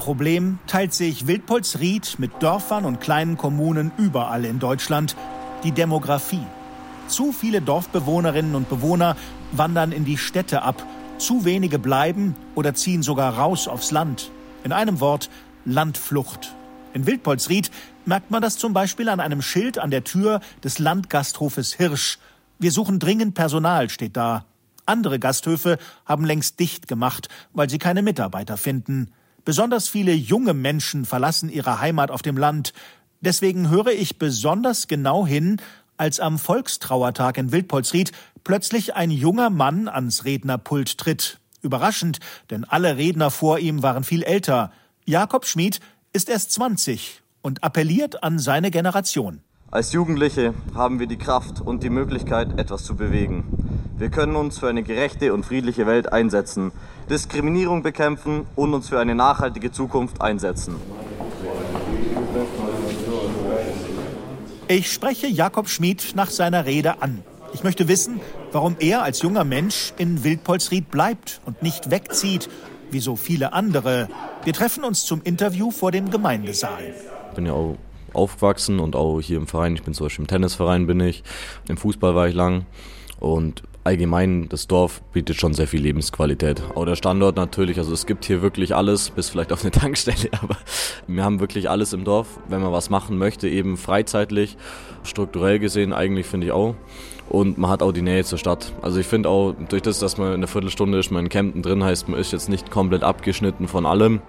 Problem teilt sich Wildpolsried mit Dörfern und kleinen Kommunen überall in Deutschland, die Demografie. Zu viele Dorfbewohnerinnen und Bewohner wandern in die Städte ab, zu wenige bleiben oder ziehen sogar raus aufs Land. In einem Wort Landflucht. In Wildpolsried merkt man das zum Beispiel an einem Schild an der Tür des Landgasthofes Hirsch. Wir suchen dringend Personal, steht da. Andere Gasthöfe haben längst dicht gemacht, weil sie keine Mitarbeiter finden. Besonders viele junge Menschen verlassen ihre Heimat auf dem Land. Deswegen höre ich besonders genau hin, als am Volkstrauertag in Wildpolsried plötzlich ein junger Mann ans Rednerpult tritt. Überraschend, denn alle Redner vor ihm waren viel älter. Jakob Schmid ist erst 20 und appelliert an seine Generation. Als Jugendliche haben wir die Kraft und die Möglichkeit, etwas zu bewegen. Wir können uns für eine gerechte und friedliche Welt einsetzen, Diskriminierung bekämpfen und uns für eine nachhaltige Zukunft einsetzen. Ich spreche Jakob Schmid nach seiner Rede an. Ich möchte wissen, warum er als junger Mensch in Wildpolsried bleibt und nicht wegzieht wie so viele andere. Wir treffen uns zum Interview vor dem Gemeindesaal. Ich bin ja auch aufgewachsen und auch hier im Verein. Ich bin zum Beispiel im Tennisverein bin ich, im Fußball war ich lang und allgemein das Dorf bietet schon sehr viel Lebensqualität. Auch der Standort natürlich, also es gibt hier wirklich alles, bis vielleicht auf eine Tankstelle, aber wir haben wirklich alles im Dorf, wenn man was machen möchte, eben freizeitlich, strukturell gesehen eigentlich finde ich auch. Und man hat auch die Nähe zur Stadt. Also ich finde auch, durch das, dass man in einer Viertelstunde ist, man in Kempten drin heißt, man ist jetzt nicht komplett abgeschnitten von allem.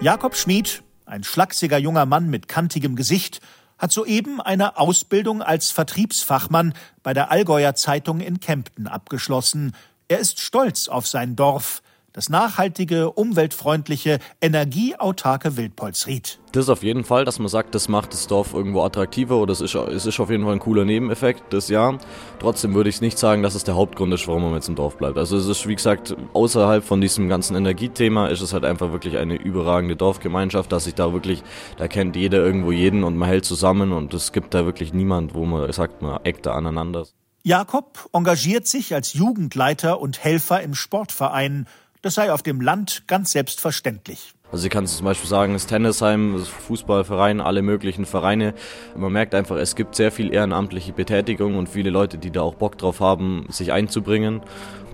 Jakob Schmid, ein schlachsiger junger Mann mit kantigem Gesicht, hat soeben eine Ausbildung als Vertriebsfachmann bei der Allgäuer Zeitung in Kempten abgeschlossen. Er ist stolz auf sein Dorf, das nachhaltige, umweltfreundliche, energieautarke Wildpolsried. Das ist auf jeden Fall, dass man sagt, das macht das Dorf irgendwo attraktiver oder es ist, es ist auf jeden Fall ein cooler Nebeneffekt, das ja. Trotzdem würde ich nicht sagen, dass es der Hauptgrund ist, warum man jetzt im Dorf bleibt. Also es ist, wie gesagt, außerhalb von diesem ganzen Energiethema ist es halt einfach wirklich eine überragende Dorfgemeinschaft, dass sich da wirklich, da kennt jeder irgendwo jeden und man hält zusammen und es gibt da wirklich niemand, wo man sagt, man eckt da aneinander. Jakob engagiert sich als Jugendleiter und Helfer im Sportverein das sei auf dem Land ganz selbstverständlich. Also ich kann zum Beispiel sagen, das Tennisheim, das Fußballverein, alle möglichen Vereine. Man merkt einfach, es gibt sehr viel ehrenamtliche Betätigung und viele Leute, die da auch Bock drauf haben, sich einzubringen.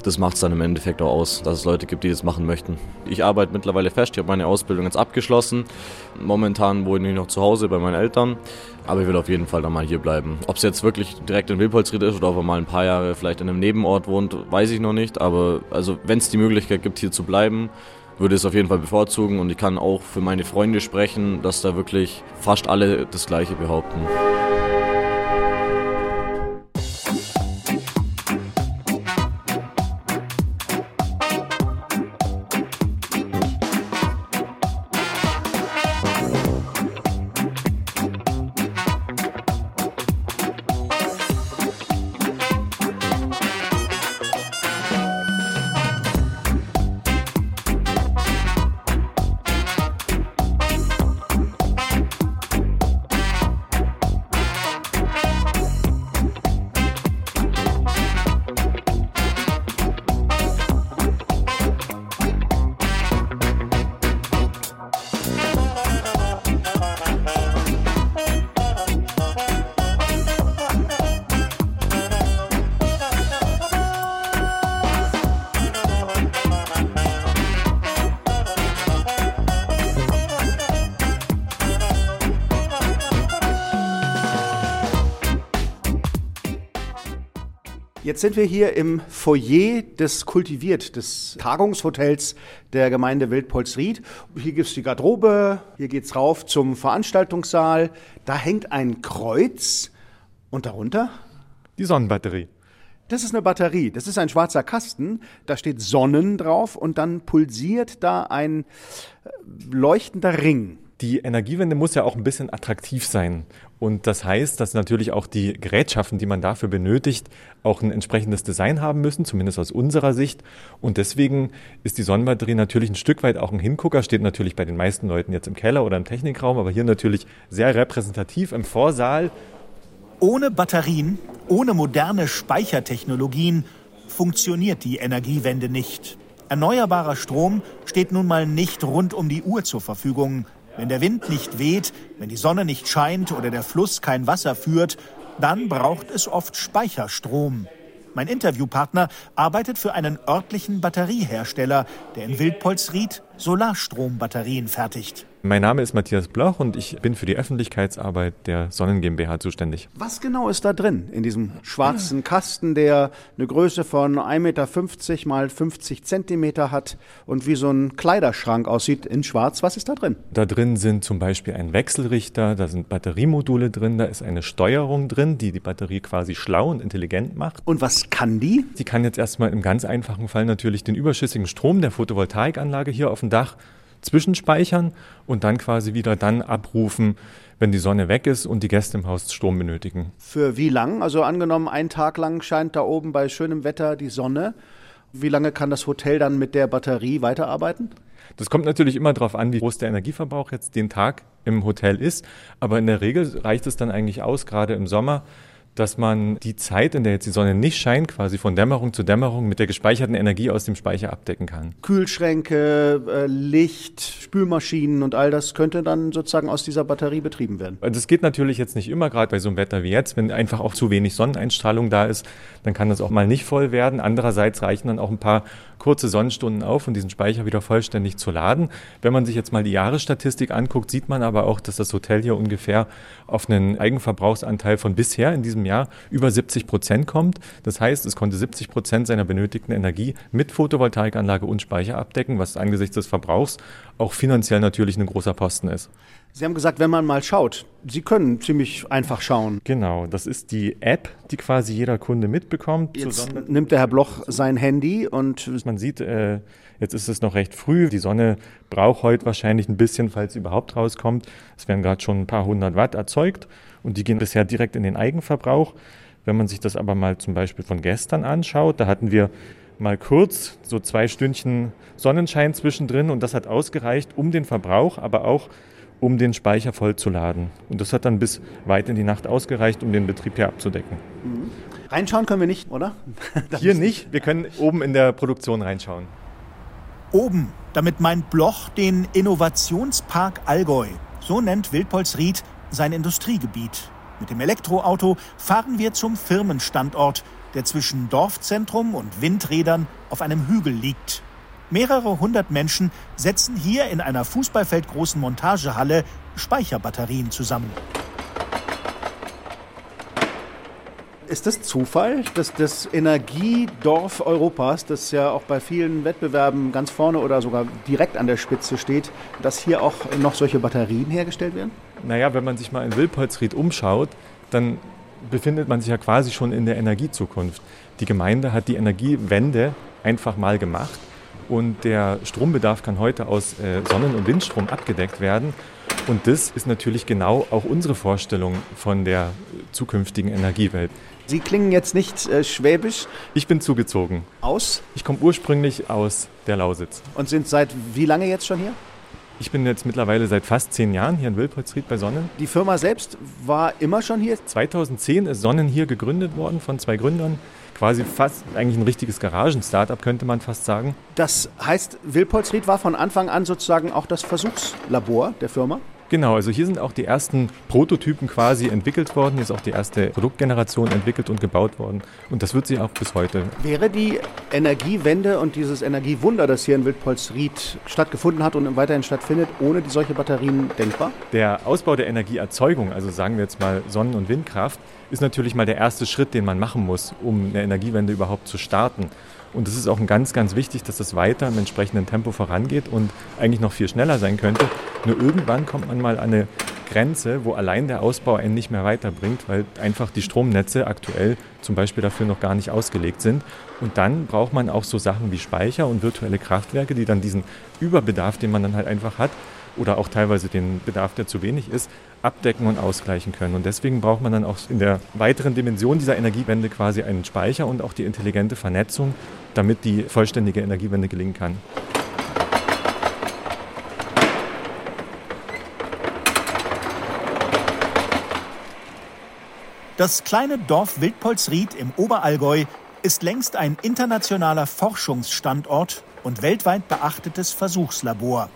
Das macht es dann im Endeffekt auch aus, dass es Leute gibt, die das machen möchten. Ich arbeite mittlerweile fest, ich habe meine Ausbildung jetzt abgeschlossen. Momentan wohne ich noch zu Hause bei meinen Eltern, aber ich will auf jeden Fall dann mal hier bleiben. Ob es jetzt wirklich direkt in Wilpolsried ist oder ob er mal ein paar Jahre vielleicht in einem Nebenort wohnt, weiß ich noch nicht. Aber also wenn es die Möglichkeit gibt, hier zu bleiben, würde es auf jeden Fall bevorzugen und ich kann auch für meine Freunde sprechen, dass da wirklich fast alle das Gleiche behaupten. Jetzt sind wir hier im Foyer des Kultiviert, des Tagungshotels der Gemeinde Wildpolsried. Hier gibt es die Garderobe, hier geht es rauf zum Veranstaltungssaal. Da hängt ein Kreuz und darunter? Die Sonnenbatterie. Das ist eine Batterie, das ist ein schwarzer Kasten, da steht Sonnen drauf und dann pulsiert da ein äh, leuchtender Ring die Energiewende muss ja auch ein bisschen attraktiv sein. Und das heißt, dass natürlich auch die Gerätschaften, die man dafür benötigt, auch ein entsprechendes Design haben müssen, zumindest aus unserer Sicht. Und deswegen ist die Sonnenbatterie natürlich ein Stück weit auch ein Hingucker, steht natürlich bei den meisten Leuten jetzt im Keller oder im Technikraum, aber hier natürlich sehr repräsentativ im Vorsaal. Ohne Batterien, ohne moderne Speichertechnologien funktioniert die Energiewende nicht. Erneuerbarer Strom steht nun mal nicht rund um die Uhr zur Verfügung. Wenn der Wind nicht weht, wenn die Sonne nicht scheint oder der Fluss kein Wasser führt, dann braucht es oft Speicherstrom. Mein Interviewpartner arbeitet für einen örtlichen Batteriehersteller, der in Wildpolsried Solarstrombatterien fertigt. Mein Name ist Matthias Bloch und ich bin für die Öffentlichkeitsarbeit der Sonnen GmbH zuständig. Was genau ist da drin in diesem schwarzen Kasten, der eine Größe von 1,50 Meter mal 50 Zentimeter hat und wie so ein Kleiderschrank aussieht in schwarz? Was ist da drin? Da drin sind zum Beispiel ein Wechselrichter, da sind Batteriemodule drin, da ist eine Steuerung drin, die die Batterie quasi schlau und intelligent macht. Und was kann die? Sie kann jetzt erstmal im ganz einfachen Fall natürlich den überschüssigen Strom der Photovoltaikanlage hier auf dem Dach zwischenspeichern und dann quasi wieder dann abrufen, wenn die Sonne weg ist und die Gäste im Haus Strom benötigen. Für wie lang? Also angenommen, einen Tag lang scheint da oben bei schönem Wetter die Sonne. Wie lange kann das Hotel dann mit der Batterie weiterarbeiten? Das kommt natürlich immer darauf an, wie groß der Energieverbrauch jetzt den Tag im Hotel ist. Aber in der Regel reicht es dann eigentlich aus, gerade im Sommer, dass man die Zeit, in der jetzt die Sonne nicht scheint, quasi von Dämmerung zu Dämmerung mit der gespeicherten Energie aus dem Speicher abdecken kann. Kühlschränke, äh, Licht, Spülmaschinen und all das könnte dann sozusagen aus dieser Batterie betrieben werden. Also das geht natürlich jetzt nicht immer, gerade bei so einem Wetter wie jetzt, wenn einfach auch zu wenig Sonneneinstrahlung da ist, dann kann das auch mal nicht voll werden. Andererseits reichen dann auch ein paar kurze Sonnenstunden auf, um diesen Speicher wieder vollständig zu laden. Wenn man sich jetzt mal die Jahresstatistik anguckt, sieht man aber auch, dass das Hotel hier ungefähr auf einen Eigenverbrauchsanteil von bisher in diesem Jahr über 70 Prozent kommt. Das heißt, es konnte 70 Prozent seiner benötigten Energie mit Photovoltaikanlage und Speicher abdecken, was angesichts des Verbrauchs auch finanziell natürlich ein großer Posten ist. Sie haben gesagt, wenn man mal schaut, Sie können ziemlich einfach schauen. Genau, das ist die App, die quasi jeder Kunde mitbekommt. Jetzt nimmt der Herr Bloch sein Handy und man sieht, äh, jetzt ist es noch recht früh. Die Sonne braucht heute wahrscheinlich ein bisschen, falls sie überhaupt rauskommt. Es werden gerade schon ein paar hundert Watt erzeugt und die gehen bisher direkt in den Eigenverbrauch. Wenn man sich das aber mal zum Beispiel von gestern anschaut, da hatten wir mal kurz so zwei Stündchen Sonnenschein zwischendrin und das hat ausgereicht, um den Verbrauch, aber auch um den Speicher vollzuladen. Und das hat dann bis weit in die Nacht ausgereicht, um den Betrieb hier abzudecken. Mhm. Reinschauen können wir nicht, oder? hier nicht. Wir können oben in der Produktion reinschauen. Oben, damit meint Bloch den Innovationspark Allgäu. So nennt Wildpolsried sein Industriegebiet. Mit dem Elektroauto fahren wir zum Firmenstandort, der zwischen Dorfzentrum und Windrädern auf einem Hügel liegt. Mehrere hundert Menschen setzen hier in einer fußballfeldgroßen Montagehalle Speicherbatterien zusammen. Ist das Zufall, dass das Energiedorf Europas, das ja auch bei vielen Wettbewerben ganz vorne oder sogar direkt an der Spitze steht, dass hier auch noch solche Batterien hergestellt werden? Naja, wenn man sich mal in Wilpolsried umschaut, dann befindet man sich ja quasi schon in der Energiezukunft. Die Gemeinde hat die Energiewende einfach mal gemacht und der Strombedarf kann heute aus äh, Sonnen- und Windstrom abgedeckt werden. Und das ist natürlich genau auch unsere Vorstellung von der zukünftigen Energiewelt. Sie klingen jetzt nicht äh, schwäbisch. Ich bin zugezogen. Aus? Ich komme ursprünglich aus der Lausitz. Und sind seit wie lange jetzt schon hier? Ich bin jetzt mittlerweile seit fast zehn Jahren hier in Wilpolsried bei Sonnen. Die Firma selbst war immer schon hier? 2010 ist Sonnen hier gegründet worden von zwei Gründern quasi fast eigentlich ein richtiges Garagen-Startup, könnte man fast sagen. Das heißt, Wilpolsried war von Anfang an sozusagen auch das Versuchslabor der Firma? Genau, also hier sind auch die ersten Prototypen quasi entwickelt worden. Hier ist auch die erste Produktgeneration entwickelt und gebaut worden. Und das wird sie auch bis heute. Wäre die Energiewende und dieses Energiewunder, das hier in Wildpolsried stattgefunden hat und weiterhin stattfindet, ohne die solche Batterien denkbar? Der Ausbau der Energieerzeugung, also sagen wir jetzt mal Sonnen- und Windkraft, ist natürlich mal der erste Schritt, den man machen muss, um eine Energiewende überhaupt zu starten. Und es ist auch ganz, ganz wichtig, dass das weiter im entsprechenden Tempo vorangeht und eigentlich noch viel schneller sein könnte. Nur irgendwann kommt man mal an eine Grenze, wo allein der Ausbau einen nicht mehr weiterbringt, weil einfach die Stromnetze aktuell zum Beispiel dafür noch gar nicht ausgelegt sind. Und dann braucht man auch so Sachen wie Speicher und virtuelle Kraftwerke, die dann diesen Überbedarf, den man dann halt einfach hat, oder auch teilweise den Bedarf, der zu wenig ist, abdecken und ausgleichen können. Und deswegen braucht man dann auch in der weiteren Dimension dieser Energiewende quasi einen Speicher und auch die intelligente Vernetzung, damit die vollständige Energiewende gelingen kann. Das kleine Dorf Wildpolsried im Oberallgäu ist längst ein internationaler Forschungsstandort und weltweit beachtetes Versuchslabor.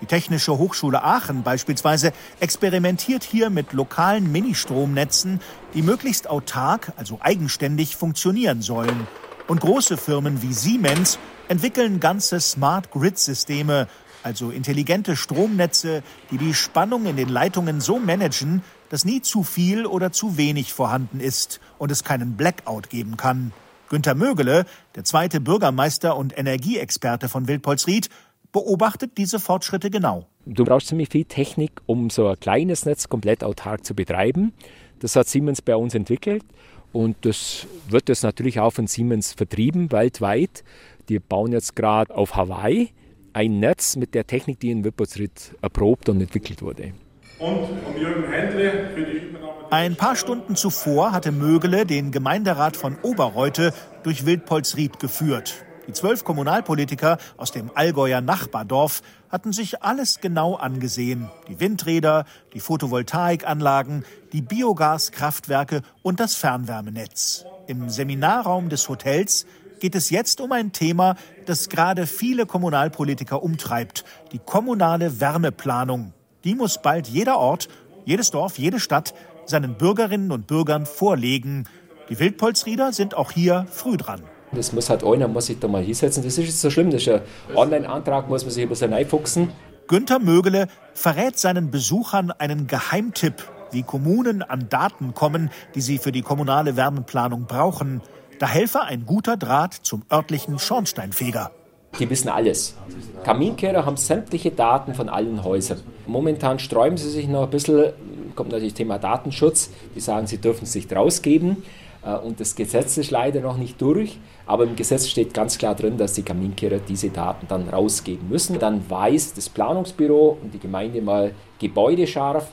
Die Technische Hochschule Aachen beispielsweise experimentiert hier mit lokalen Ministromnetzen, die möglichst autark, also eigenständig funktionieren sollen. Und große Firmen wie Siemens entwickeln ganze Smart Grid-Systeme, also intelligente Stromnetze, die die Spannung in den Leitungen so managen, dass nie zu viel oder zu wenig vorhanden ist und es keinen Blackout geben kann. Günter Mögele, der zweite Bürgermeister und Energieexperte von Wildpolsried, beobachtet diese Fortschritte genau. Du brauchst ziemlich viel Technik, um so ein kleines Netz komplett autark zu betreiben. Das hat Siemens bei uns entwickelt und das wird das natürlich auch von Siemens vertrieben weltweit. Die bauen jetzt gerade auf Hawaii ein Netz mit der Technik, die in Wippersried erprobt und entwickelt wurde. Und um Jürgen Händle für die Übernahme. Ein paar Stunden zuvor hatte Mögele den Gemeinderat von Oberreute durch Wildpolsried geführt. Die zwölf Kommunalpolitiker aus dem Allgäuer Nachbardorf hatten sich alles genau angesehen. Die Windräder, die Photovoltaikanlagen, die Biogaskraftwerke und das Fernwärmenetz. Im Seminarraum des Hotels geht es jetzt um ein Thema, das gerade viele Kommunalpolitiker umtreibt, die kommunale Wärmeplanung. Die muss bald jeder Ort, jedes Dorf, jede Stadt seinen Bürgerinnen und Bürgern vorlegen. Die Wildpolsrieder sind auch hier früh dran. Das muss halt einer muss sich da mal hinsetzen. Das ist nicht so schlimm. Das ist ein Online-Antrag, muss man sich ein bisschen reinfuchsen. Günter Mögele verrät seinen Besuchern einen Geheimtipp, wie Kommunen an Daten kommen, die sie für die kommunale Wärmeplanung brauchen. Da helfe ein guter Draht zum örtlichen Schornsteinfeger. Die wissen alles. Kaminkehrer haben sämtliche Daten von allen Häusern. Momentan sträuben sie sich noch ein bisschen, kommt natürlich das Thema Datenschutz. Die sagen, sie dürfen es nicht rausgeben. Äh, und das Gesetz ist leider noch nicht durch, aber im Gesetz steht ganz klar drin, dass die Kaminkehrer diese Daten dann rausgeben müssen. Dann weiß das Planungsbüro und die Gemeinde mal gebäudescharf,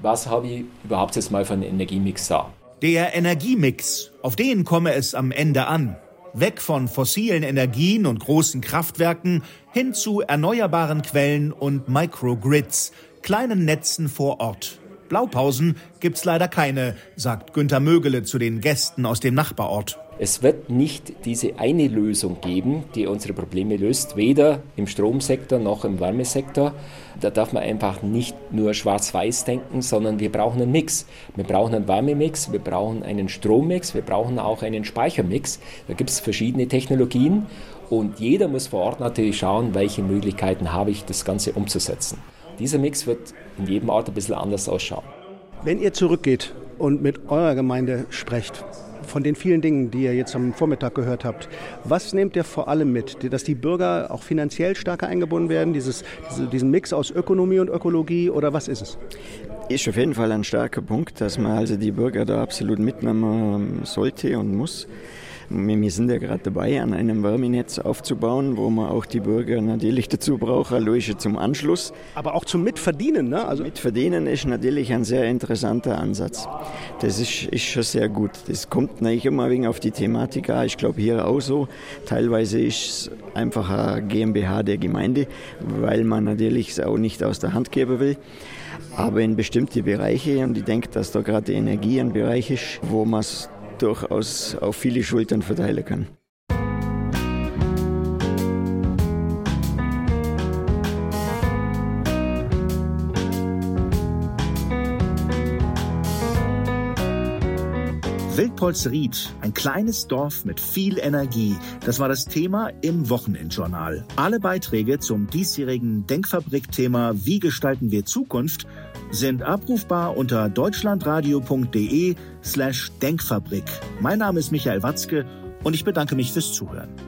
was habe ich überhaupt jetzt mal für einen Energiemix da. Der Energiemix, auf den komme es am Ende an. Weg von fossilen Energien und großen Kraftwerken hin zu erneuerbaren Quellen und Microgrids, kleinen Netzen vor Ort. Blaupausen gibt's leider keine, sagt Günter Mögele zu den Gästen aus dem Nachbarort. Es wird nicht diese eine Lösung geben, die unsere Probleme löst, weder im Stromsektor noch im Wärmesektor. Da darf man einfach nicht nur schwarz-weiß denken, sondern wir brauchen einen Mix. Wir brauchen einen Wärmemix, wir brauchen einen Strommix, wir brauchen auch einen Speichermix. Da gibt es verschiedene Technologien und jeder muss vor Ort natürlich schauen, welche Möglichkeiten habe ich, das Ganze umzusetzen. Dieser Mix wird in jedem Ort ein bisschen anders ausschauen. Wenn ihr zurückgeht und mit eurer Gemeinde sprecht, von den vielen Dingen, die ihr jetzt am Vormittag gehört habt, was nehmt ihr vor allem mit? Dass die Bürger auch finanziell stärker eingebunden werden, dieses, diesen Mix aus Ökonomie und Ökologie oder was ist es? Ist auf jeden Fall ein starker Punkt, dass man also die Bürger da absolut mitnehmen sollte und muss. Wir sind ja gerade dabei, an einem Wärmenetz aufzubauen, wo man auch die Bürger natürlich dazu braucht, logisch zum Anschluss. Aber auch zum Mitverdienen, ne? Also Mitverdienen ist natürlich ein sehr interessanter Ansatz. Das ist, ist schon sehr gut. Das kommt nicht immer wegen auf die Thematik an. Ich glaube hier auch so. Teilweise ist es einfach eine GmbH der Gemeinde, weil man natürlich es auch nicht aus der Hand geben will. Aber in bestimmte Bereiche, und ich denke, dass da gerade die Energie ein Bereich ist, wo man es durchaus auf viele Schultern verteilen kann. Wildpolsried, ein kleines Dorf mit viel Energie. Das war das Thema im Wochenendjournal. Alle Beiträge zum diesjährigen Denkfabrik-Thema Wie gestalten wir Zukunft sind abrufbar unter deutschlandradio.de slash Denkfabrik. Mein Name ist Michael Watzke und ich bedanke mich fürs Zuhören.